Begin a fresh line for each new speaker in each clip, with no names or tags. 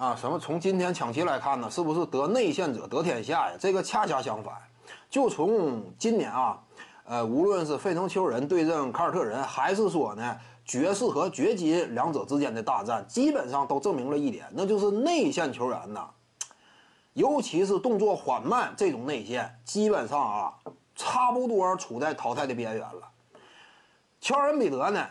啊，什么从今天抢七来看呢，是不是得内线者得天下呀？这个恰恰相反。就从今年啊，呃，无论是费城球人对阵凯尔特人，还是说呢爵士和掘金两者之间的大战，基本上都证明了一点，那就是内线球员呐，尤其是动作缓慢这种内线，基本上啊，差不多处在淘汰的边缘了。乔恩比德呢？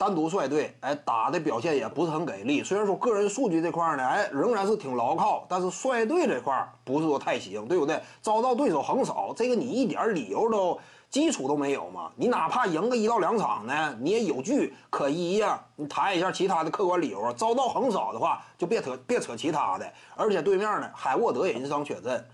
单独率队，哎，打的表现也不是很给力。虽然说个人数据这块呢，哎，仍然是挺牢靠，但是率队这块不是说太行，对不对？遭到对手横扫，这个你一点理由都基础都没有嘛？你哪怕赢个一到两场呢，你也有据可依呀。你谈一下其他的客观理由啊。遭到横扫的话，就别扯别扯其他的。而且对面呢，海沃德也因伤缺阵。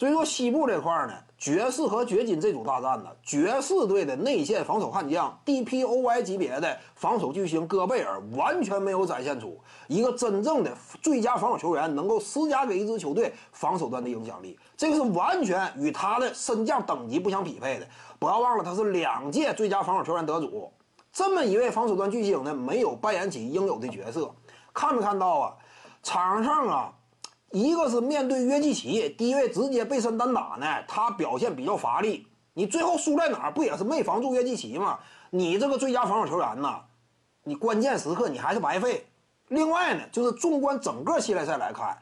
所以说西部这块呢，爵士和掘金这组大战呢，爵士队的内线防守悍将 DPOY 级别的防守巨星戈贝尔完全没有展现出一个真正的最佳防守球员能够施加给一支球队防守端的影响力，这个是完全与他的身价等级不相匹配的。不要忘了，他是两届最佳防守球员得主，这么一位防守端巨星呢，没有扮演起应有的角色。看没看到啊？场上啊？一个是面对约基奇低位直接背身单打呢，他表现比较乏力。你最后输在哪儿？不也是没防住约基奇吗？你这个最佳防守球员呢，你关键时刻你还是白费。另外呢，就是纵观整个系列赛来看，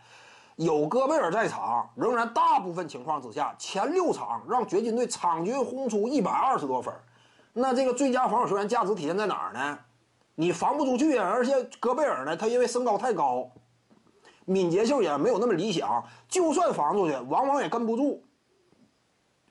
有戈贝尔在场，仍然大部分情况之下，前六场让掘金队场均轰出一百二十多分。那这个最佳防守球员价值体现在哪儿呢？你防不出去啊！而且戈贝尔呢，他因为身高太高。敏捷性也没有那么理想，就算防出去，往往也跟不住。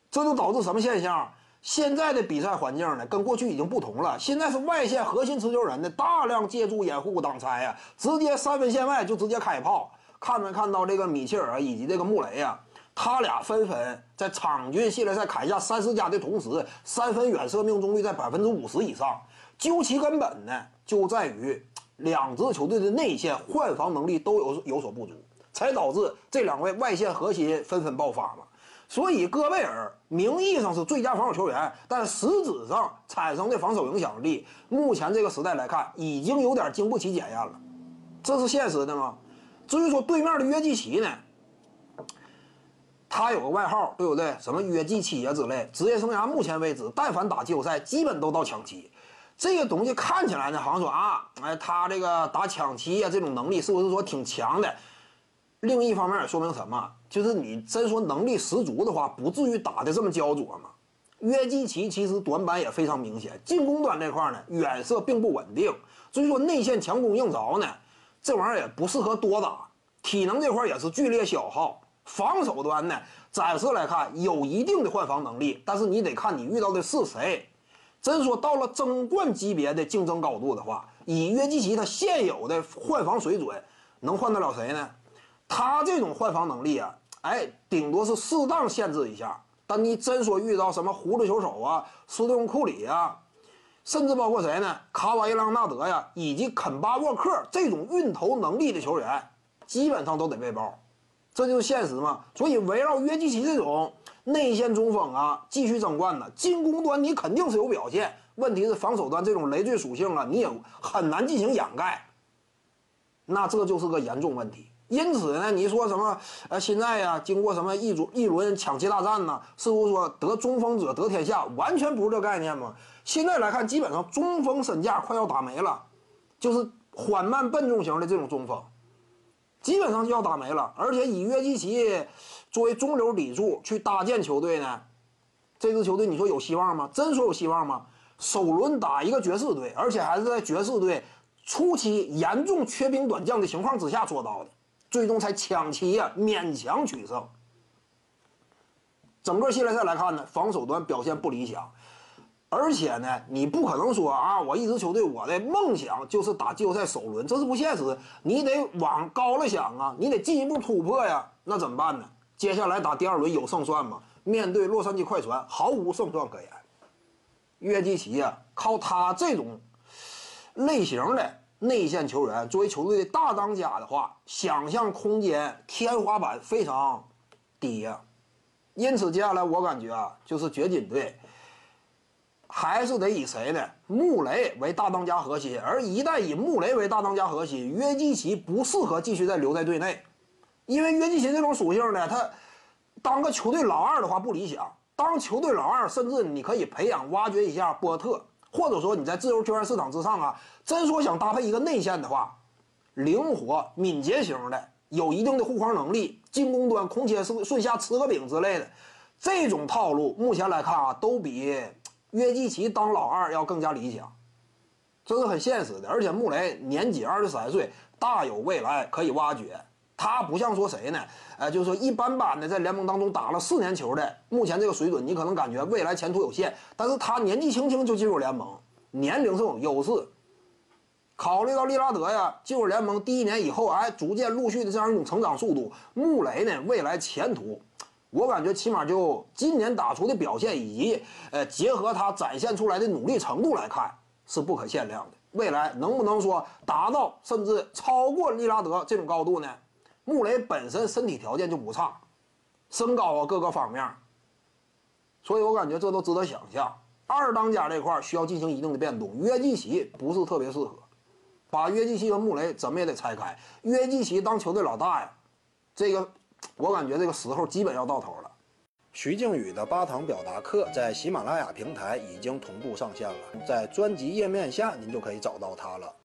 这就导致什么现象？现在的比赛环境呢，跟过去已经不同了。现在是外线核心持球人呢，大量借助掩护挡拆呀，直接三分线外就直接开炮。看没看到这个米切尔以及这个穆雷呀？他俩纷纷在场均系列赛砍下三十加的同时，三分远射命中率在百分之五十以上。究其根本呢，就在于。两支球队的内线换防能力都有有所不足，才导致这两位外线核心纷纷爆发嘛。所以戈贝尔名义上是最佳防守球员，但实质上产生的防守影响力，目前这个时代来看，已经有点经不起检验了。这是现实的吗？至于说对面的约基奇呢，他有个外号，对不对？什么约基奇啊之类。职业生涯目前为止，但凡打季后赛，基本都到抢七。这个东西看起来呢，好像说啊，哎，他这个打抢七啊，这种能力是不是说挺强的？另一方面也说明什么？就是你真说能力十足的话，不至于打的这么焦灼嘛。约基奇其实短板也非常明显，进攻端这块呢，远射并不稳定，所以说内线强攻硬着呢，这玩意儿也不适合多打。体能这块也是剧烈消耗。防守端呢，暂时来看有一定的换防能力，但是你得看你遇到的是谁。真说到了争冠级别的竞争高度的话，以约基奇他现有的换防水准，能换得了谁呢？他这种换防能力啊，哎，顶多是适当限制一下。但你真说遇到什么葫芦球手啊、斯通库里啊，甚至包括谁呢？卡瓦伊朗纳德呀，以及肯巴沃克这种运投能力的球员，基本上都得被包。这就是现实嘛。所以围绕约基奇这种。内线中锋啊，继续争冠呢。进攻端你肯定是有表现，问题是防守端这种累赘属性啊，你也很难进行掩盖。那这就是个严重问题。因此呢，你说什么？呃，现在呀，经过什么一组一轮抢七大战呢？似乎说得中锋者得天下？完全不是这概念嘛？现在来看，基本上中锋身价快要打没了，就是缓慢笨重型的这种中锋，基本上就要打没了。而且以约基奇。作为中流砥柱去搭建球队呢，这支球队你说有希望吗？真说有希望吗？首轮打一个爵士队，而且还是在爵士队初期严重缺兵短将的情况之下做到的，最终才抢七呀，勉强取胜。整个系列赛来看呢，防守端表现不理想，而且呢，你不可能说啊，我一支球队我的梦想就是打季后赛首轮，这是不现实。你得往高了想啊，你得进一步突破呀，那怎么办呢？接下来打第二轮有胜算吗？面对洛杉矶快船，毫无胜算可言。约基奇啊，靠他这种类型的内线球员作为球队的大当家的话，想象空间天花板非常低呀。因此，接下来我感觉啊，就是掘金队还是得以谁呢？穆雷为大当家核心，而一旦以穆雷为大当家核心，约基奇不适合继续再留在队内，因为约基奇这种属性呢，他当个球队老二的话不理想。当球队老二，甚至你可以培养挖掘一下波特，或者说你在自由球员市场之上啊，真说想搭配一个内线的话，灵活敏捷型的，有一定的护框能力，进攻端空切顺顺下吃个饼之类的，这种套路目前来看啊，都比约基奇当老二要更加理想，这是很现实的。而且穆雷年仅二十三岁，大有未来可以挖掘。他不像说谁呢？呃，就是说一般般的在联盟当中打了四年球的，目前这个水准，你可能感觉未来前途有限。但是他年纪轻轻就进入联盟，年龄是种优势。考虑到利拉德呀进入联盟第一年以后，哎，逐渐陆续的这样一种成长速度，穆雷呢未来前途，我感觉起码就今年打出的表现以及呃结合他展现出来的努力程度来看，是不可限量的。未来能不能说达到甚至超过利拉德这种高度呢？穆雷本身身体条件就不差，身高啊各个方面，所以我感觉这都值得想象。二当家这块需要进行一定的变动，约基奇不是特别适合，把约基奇和穆雷怎么也得拆开。约基奇当球队老大呀，这个我感觉这个时候基本要到头了。
徐静宇的八堂表达课在喜马拉雅平台已经同步上线了，在专辑页面下您就可以找到它了。